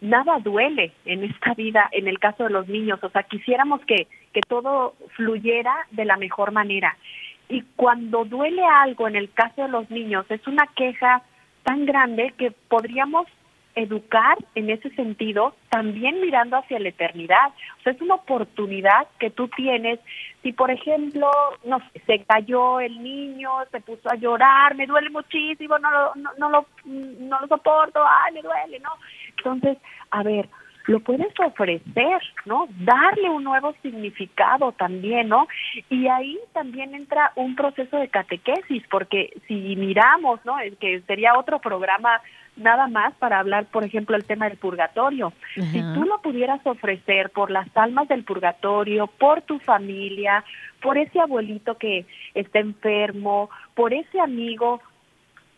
nada duele en esta vida, en el caso de los niños. O sea, quisiéramos que, que todo fluyera de la mejor manera. Y cuando duele algo, en el caso de los niños, es una queja tan grande que podríamos educar en ese sentido, también mirando hacia la eternidad. O sea, es una oportunidad que tú tienes. Si, por ejemplo, no se cayó el niño, se puso a llorar, me duele muchísimo, no lo, no, no lo, no lo soporto, ay, me duele, ¿no? Entonces, a ver, lo puedes ofrecer, ¿no? Darle un nuevo significado también, ¿no? Y ahí también entra un proceso de catequesis, porque si miramos, ¿no? Que sería otro programa nada más para hablar, por ejemplo, el tema del purgatorio. Si tú lo pudieras ofrecer por las almas del purgatorio, por tu familia, por ese abuelito que está enfermo, por ese amigo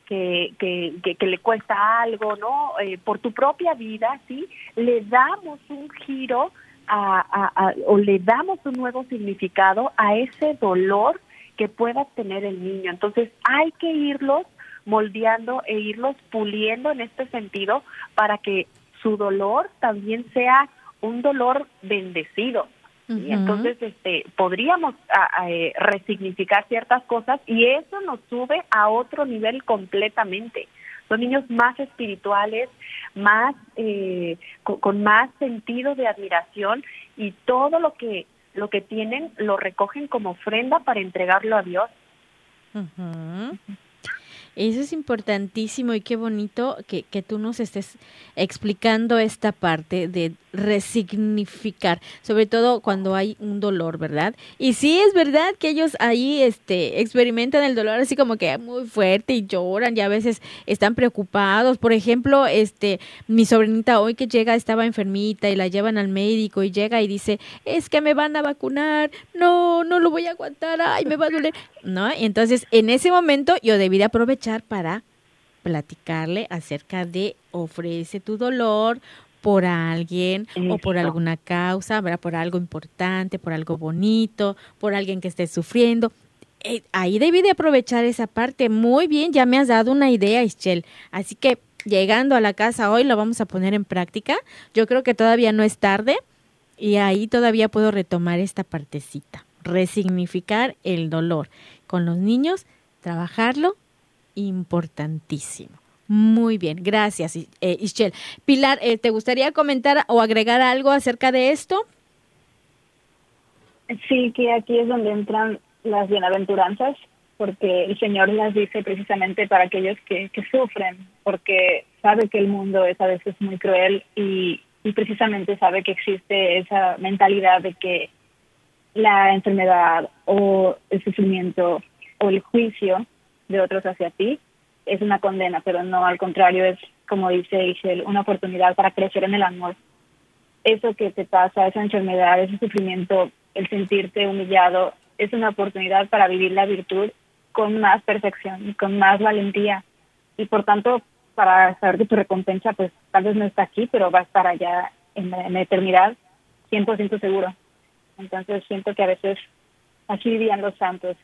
que, que, que, le cuesta algo, ¿no? Eh, por tu propia vida, ¿sí? Le damos un giro a, o le damos un nuevo significado a ese dolor que pueda tener el niño. Entonces hay que irlos moldeando e irlos puliendo en este sentido para que su dolor también sea un dolor bendecido. y Entonces, este, podríamos eh, resignificar ciertas cosas y eso nos sube a otro nivel completamente. Son niños más espirituales, más eh, con, más sentido de admiración y todo lo que lo que tienen lo recogen como ofrenda para entregarlo a Dios.
Eso es importantísimo y qué bonito que, que tú nos estés explicando esta parte de resignificar, sobre todo cuando hay un dolor, ¿verdad? Y sí es verdad que ellos ahí este experimentan el dolor así como que muy fuerte y lloran y a veces están preocupados. Por ejemplo, este mi sobrinita hoy que llega estaba enfermita y la llevan al médico y llega y dice, "Es que me van a vacunar. No, no lo voy a aguantar. Ay, me va a doler." ¿No? entonces, en ese momento yo debí de aprovechar para platicarle acerca de ofrece tu dolor, por alguien o por alguna causa, ¿verdad? por algo importante, por algo bonito, por alguien que esté sufriendo. Eh, ahí debí de aprovechar esa parte. Muy bien, ya me has dado una idea, Ischel. Así que llegando a la casa hoy lo vamos a poner en práctica. Yo creo que todavía no es tarde y ahí todavía puedo retomar esta partecita. Resignificar el dolor. Con los niños, trabajarlo, importantísimo. Muy bien, gracias, eh, Ischel. Pilar, eh, ¿te gustaría comentar o agregar algo acerca de esto?
Sí, que aquí es donde entran las bienaventuranzas, porque el Señor las dice precisamente para aquellos que, sufren, porque sabe que el mundo es a veces muy cruel y, y precisamente sabe que existe esa mentalidad de que la enfermedad o el sufrimiento o el juicio de otros hacia ti es una condena, pero no, al contrario, es, como dice Ishel, una oportunidad para crecer en el amor. Eso que te pasa, esa enfermedad, ese sufrimiento, el sentirte humillado, es una oportunidad para vivir la virtud con más perfección y con más valentía. Y por tanto, para saber que tu recompensa, pues tal vez no está aquí, pero va a estar allá en la, en la eternidad, 100% seguro. Entonces siento que a veces así vivían los santos,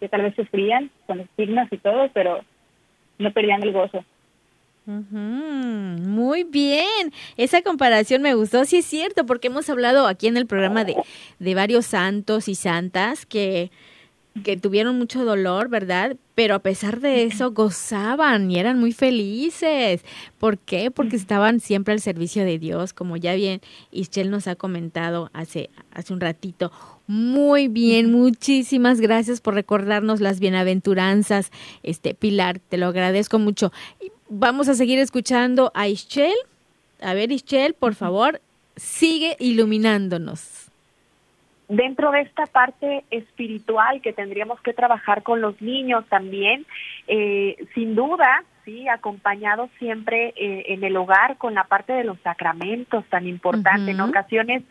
que tal vez sufrían con estigmas y todo, pero no perdían el gozo.
Muy bien, esa comparación me gustó, sí es cierto, porque hemos hablado aquí en el programa de, de varios santos y santas que, que tuvieron mucho dolor, ¿verdad? Pero a pesar de eso gozaban y eran muy felices. ¿Por qué? Porque estaban siempre al servicio de Dios, como ya bien Ischel nos ha comentado hace, hace un ratito. Muy bien, muchísimas gracias por recordarnos las bienaventuranzas, este Pilar, te lo agradezco mucho. Vamos a seguir escuchando a Ischel. A ver, Ischel, por favor, sigue iluminándonos.
Dentro de esta parte espiritual que tendríamos que trabajar con los niños también, eh, sin duda, sí, acompañado siempre eh, en el hogar con la parte de los sacramentos tan importante. En ocasiones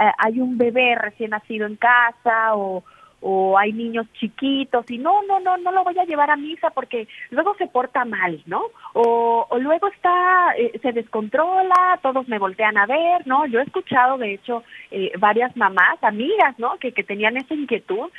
eh, hay un bebé recién nacido en casa o, o hay niños chiquitos y no, no, no, no lo voy a llevar a misa porque luego se porta mal, ¿no? O, o luego está, eh, se descontrola, todos me voltean a ver, ¿no? Yo he escuchado, de hecho, varias mamás, amigas, ¿no? Que, que tenían esa inquietud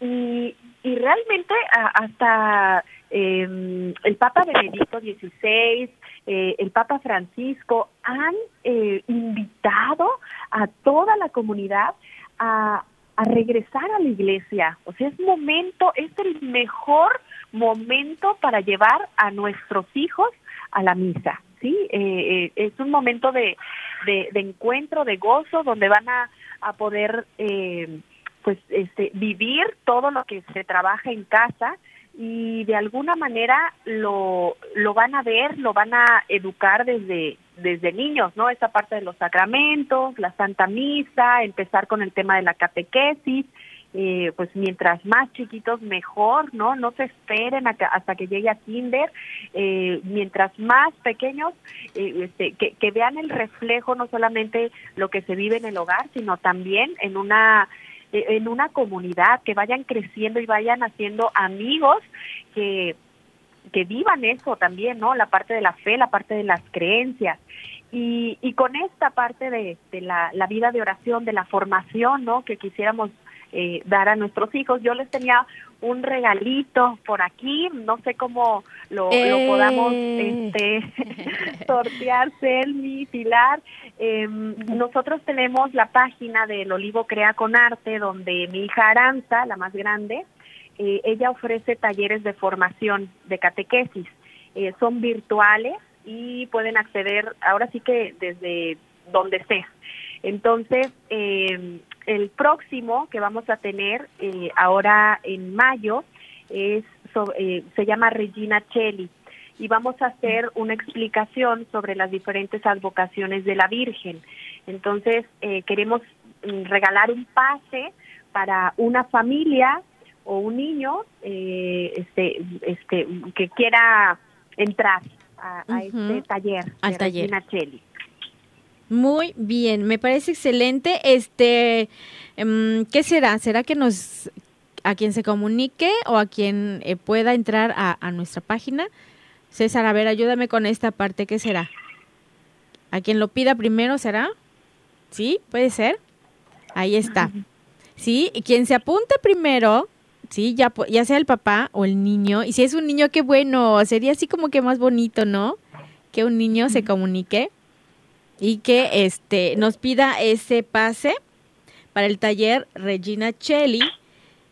y, y realmente hasta eh, el Papa Benedicto XVI, eh, el Papa Francisco han eh, invitado a toda la comunidad a, regresar a la iglesia. O sea, es momento, es el mejor momento para llevar a nuestros hijos a la misa. Sí, eh, eh es un momento de, de, de, encuentro, de gozo, donde van a, a poder eh, pues este vivir todo lo que se trabaja en casa y de alguna manera lo, lo van a ver, lo van a educar desde, desde niños, ¿no? Esa parte de los sacramentos, la Santa Misa, empezar con el tema de la catequesis eh, pues mientras más chiquitos mejor, ¿no? No se esperen hasta que llegue a kinder, eh, mientras más pequeños, eh, este, que, que vean el reflejo no solamente lo que se vive en el hogar, sino también en una en una comunidad, que vayan creciendo y vayan haciendo amigos que que vivan eso también, ¿no? La parte de la fe, la parte de las creencias. Y, y con esta parte de, de la, la, vida de oración, de la formación, ¿no? Que quisiéramos eh, dar a nuestros hijos. Yo les tenía un regalito por aquí, no sé cómo lo, lo podamos
Eh.
este, sortear, Selmi, Pilar. Eh, nosotros tenemos la página del Olivo Crea con Arte, donde mi hija Aranza, la más grande, eh, ella ofrece talleres de formación de catequesis. Eh, son virtuales y pueden acceder ahora sí que desde donde sea. Entonces, eh, el próximo que vamos a tener eh, ahora en mayo es so- eh, se llama Regina Cheli y vamos a hacer una explicación sobre las diferentes advocaciones de la Virgen. Entonces, eh, queremos mm, regalar un pase para una familia o un niño eh, este, este, que quiera entrar a, este taller
Al
de
taller.
Regina Cheli.
Muy bien, me parece excelente. Este, em, ¿qué será? ¿Será que nos a quien se comunique o a quien eh, pueda entrar a, a nuestra página? César, a ver, ayúdame con esta parte. ¿Qué será? ¿A quien lo pida primero será? ¿Sí? ¿Puede ser? Ahí está. Sí, y quien se apunte primero, sí, ya, ya sea el papá o el niño, y si es un niño, qué bueno, sería así como que más bonito, ¿no? Que un niño se comunique y que este nos pida ese pase para el taller Regina Cheli,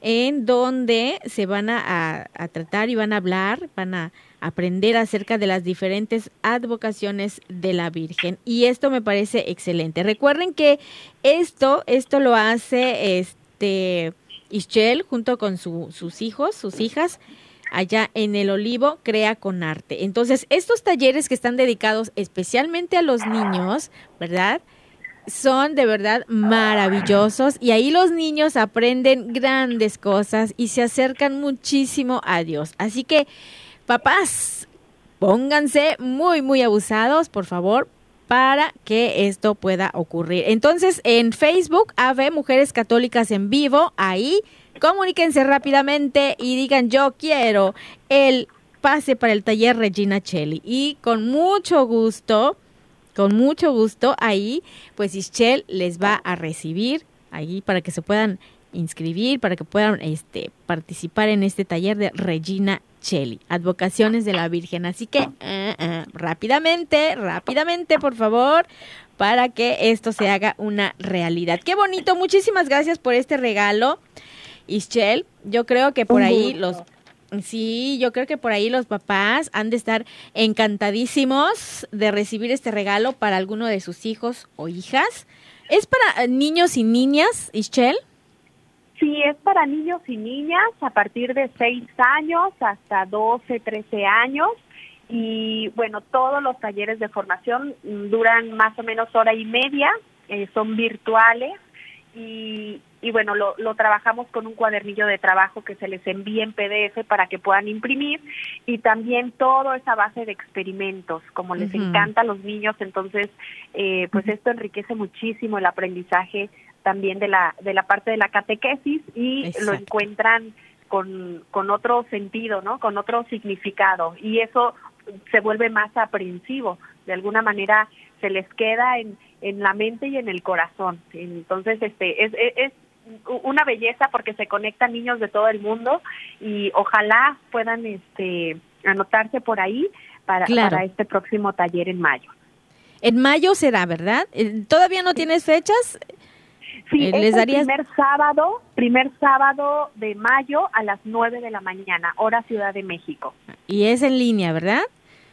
en donde se van a, a- tratar y van a hablar, van a aprender acerca de las diferentes advocaciones de la Virgen. Y esto me parece excelente. Recuerden que esto, esto lo hace este Ischel junto con su- sus hijos, sus hijas, allá en el Olivo, Crea con Arte. Entonces, estos talleres que están dedicados especialmente a los niños, ¿verdad? Son de verdad maravillosos y ahí los niños aprenden grandes cosas y se acercan muchísimo a Dios. Así que, papás, pónganse muy, muy abusados, por favor, para que esto pueda ocurrir. Entonces, en Facebook, AVE Mujeres Católicas en Vivo, ahí comuníquense rápidamente y digan yo quiero el pase para el taller Regina Cheli. Y con mucho gusto, con mucho gusto, ahí, pues Ischel les va a recibir ahí para que se puedan inscribir, para que puedan este, participar en este taller de Regina Cheli, Advocaciones de la Virgen. Así que eh, eh, rápidamente, rápidamente, por favor, para que esto se haga una realidad. Qué bonito, muchísimas gracias por este regalo, Ischel. Yo creo que por ahí los Sí, yo creo que por ahí los papás han de estar encantadísimos de recibir este regalo para alguno de sus hijos o hijas. ¿Es para eh, niños y niñas, Ischel?
Sí, es para niños y niñas a partir de 6 años hasta 12, 13 años. Y bueno, todos los talleres de formación duran más o menos hora y media, eh, son virtuales. Y, y bueno, lo, lo trabajamos con un cuadernillo de trabajo que se les envía en PDF para que puedan imprimir y también toda esa base de experimentos, como les encanta a los niños, entonces eh, pues esto enriquece muchísimo el aprendizaje también de la de la parte de la catequesis y lo encuentran con, con otro sentido, ¿no? Con otro significado y eso se vuelve más aprensivo, de alguna manera se les queda en, en la mente y en el corazón. Entonces, este es, es, una belleza porque se conectan niños de todo el mundo y ojalá puedan este anotarse por ahí para,
Claro.
para este próximo taller en mayo.
En mayo será, ¿verdad? Eh, ¿Todavía no tienes fechas?
Sí,
Eh,
es
¿les
el primer sábado, primer sábado de mayo a las 9 de la mañana, hora Ciudad de México.
Y es en línea, ¿verdad?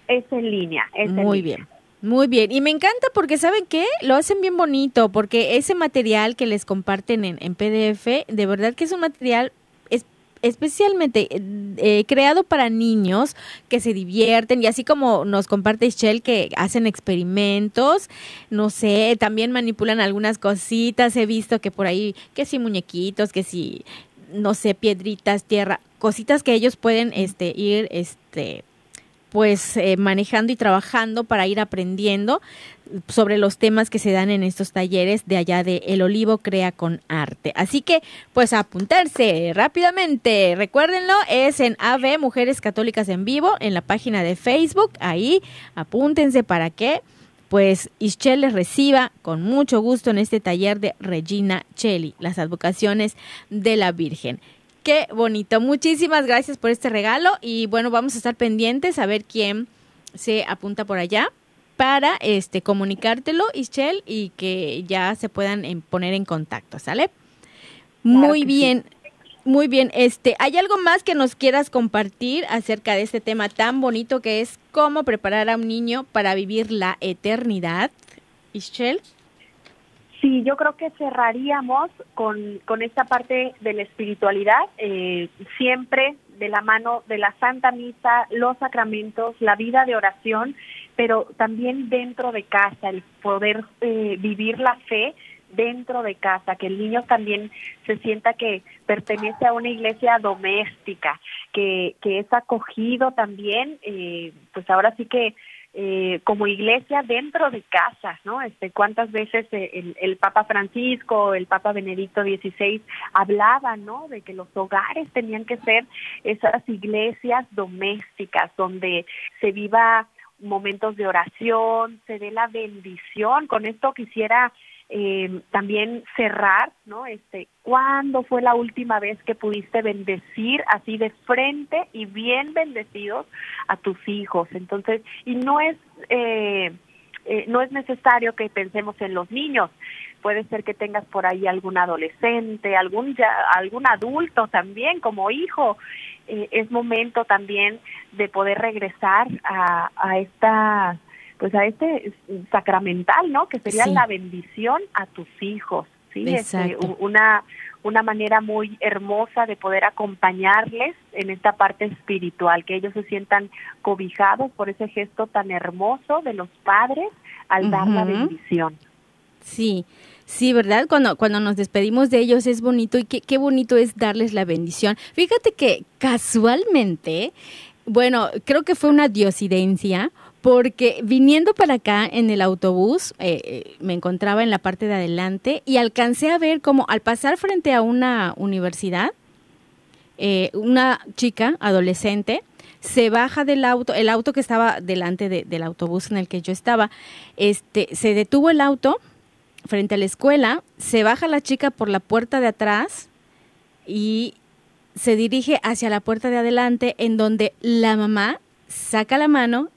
Es en línea. Es en
Muy
línea.
bien. Muy bien. Y me encanta porque, ¿saben qué? Lo hacen bien bonito, porque ese material que les comparten en, en PDF, de verdad que es un material es especialmente eh, creado para niños que se divierten y así como nos comparte Shell que hacen experimentos, no sé, también manipulan algunas cositas, he visto que por ahí, que si muñequitos, que si, no sé, piedritas, tierra, cositas que ellos pueden este, ir, este, pues eh, manejando y trabajando para ir aprendiendo sobre los temas que se dan en estos talleres de allá de El Olivo Crea con Arte. Así que, pues apuntarse rápidamente. Recuérdenlo, es en AV Mujeres Católicas en Vivo, en la página de Facebook. Ahí apúntense para que pues Ischel les reciba con mucho gusto en este taller de Regina Cheli, las advocaciones de la Virgen. Qué bonito. Muchísimas gracias por este regalo y bueno, vamos a estar pendientes a ver quién se apunta por allá para este comunicártelo, Ischel, y que ya se puedan poner en contacto, ¿sale? Muy bien. Muy bien, este, ¿hay algo más que nos quieras compartir acerca de este tema tan bonito que es cómo preparar a un niño para vivir la eternidad? Ischel.
Sí, yo creo que cerraríamos con, con esta parte de la espiritualidad, eh, siempre de la mano de la Santa Misa, los sacramentos, la vida de oración, pero también dentro de casa, el poder eh, vivir la fe dentro de casa, que el niño también se sienta que pertenece a una iglesia doméstica, que, que es acogido también, eh, pues ahora sí que eh, como iglesia dentro de casa, ¿no? Este, cuántas veces eh, el, Papa Francisco, el Papa Benedicto XVI hablaban, ¿no? De que los hogares tenían que ser esas iglesias domésticas donde se viva momentos de oración, se dé la bendición. Con esto quisiera eh, también cerrar, ¿no? Este, ¿cuándo fue la última vez que pudiste bendecir así de frente y bien bendecidos a tus hijos? Entonces, y no es eh, eh, no es necesario que pensemos en los niños. Puede ser que tengas por ahí algún adolescente, algún ya, algún adulto también como hijo. Eh, es momento también de poder regresar a, a esta pues a este sacramental, ¿no? Que sería la bendición a tus hijos, ¿sí? Este, una una manera muy hermosa de poder acompañarles en esta parte espiritual, que ellos se sientan cobijados por ese gesto tan hermoso de los padres al dar la bendición.
Sí, sí, ¿verdad? Cuando, cuando nos despedimos de ellos es bonito y qué, qué bonito es darles la bendición. Fíjate que casualmente, bueno, creo que fue una diosidencia porque viniendo para acá en el autobús, eh, eh, me encontraba en la parte de adelante y alcancé a ver como al pasar frente a una universidad, eh, una chica adolescente se baja del auto, el auto que estaba delante del autobús en el que yo estaba, este, se detuvo el auto frente a la escuela, se baja la chica por la puerta de atrás y se dirige hacia la puerta de adelante en donde la mamá saca la mano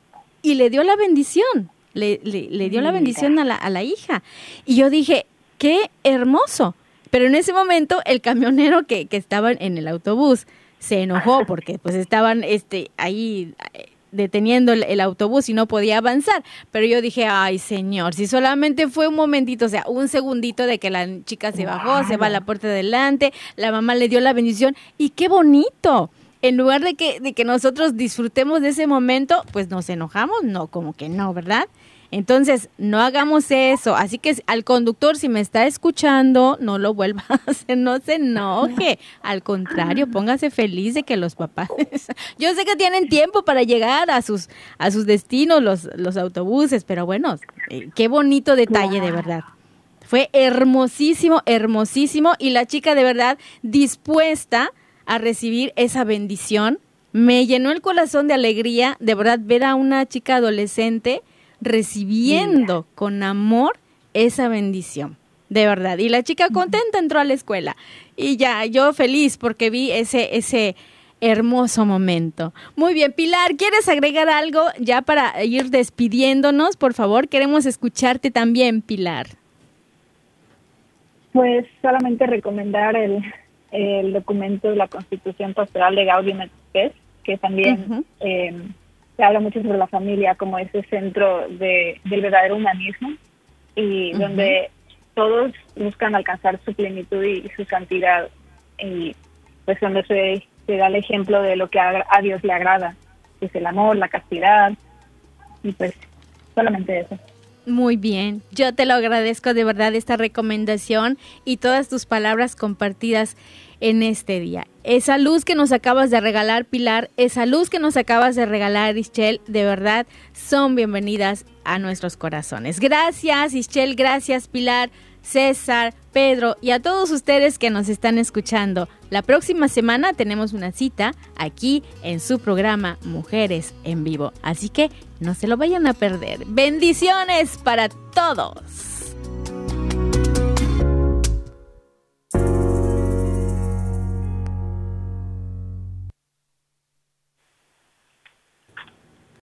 y le dio la bendición, le, le, dio la bendición a la, a la hija. Y yo dije, qué hermoso. Pero en ese momento el camionero que, que estaba en el autobús se enojó porque pues estaban este, ahí eh, deteniendo el, autobús y no podía avanzar. Pero yo dije, ay señor, si solamente fue un momentito, o sea, un segundito de que la chica se bajó, se va a la puerta de adelante, la mamá le dio la bendición y qué bonito en lugar de que, de que nosotros disfrutemos de ese momento, pues nos enojamos, no, como que no, ¿verdad? Entonces, no hagamos eso. Así que al conductor, si me está escuchando, no lo vuelva a hacer, no se enoje. Al contrario, póngase feliz de que los papás. Yo sé que tienen tiempo para llegar a sus, a sus destinos, los, los autobuses, pero bueno, eh, qué bonito detalle, de verdad. Fue hermosísimo, hermosísimo. Y la chica, de verdad, dispuesta a recibir esa bendición. Me llenó el corazón de alegría, de verdad, ver a una chica adolescente recibiendo con amor esa bendición. De verdad. Y la chica contenta entró a la escuela. Y ya, yo feliz porque vi ese, ese hermoso momento. Muy bien, Pilar, ¿quieres agregar algo ya para ir despidiéndonos? Por favor, queremos escucharte también, Pilar.
Pues solamente recomendar el, el documento de la Constitución Pastoral de Gaudium et que también eh, se habla mucho sobre la familia como ese centro de, del verdadero humanismo y donde todos buscan alcanzar su plenitud y, su santidad y pues donde se se da el ejemplo de lo que a, a Dios le agrada, que es el amor, la castidad, y pues solamente eso.
Muy bien, yo te lo agradezco de verdad esta recomendación y todas tus palabras compartidas en este día. Esa luz que nos acabas de regalar, Pilar, esa luz que nos acabas de regalar, Ischel, de verdad son bienvenidas a nuestros corazones. Gracias, Ischel, gracias, Pilar. César, Pedro y a todos ustedes que nos están escuchando. La próxima semana tenemos una cita aquí en su programa Mujeres en Vivo. Así que no se lo vayan a perder. Bendiciones para todos.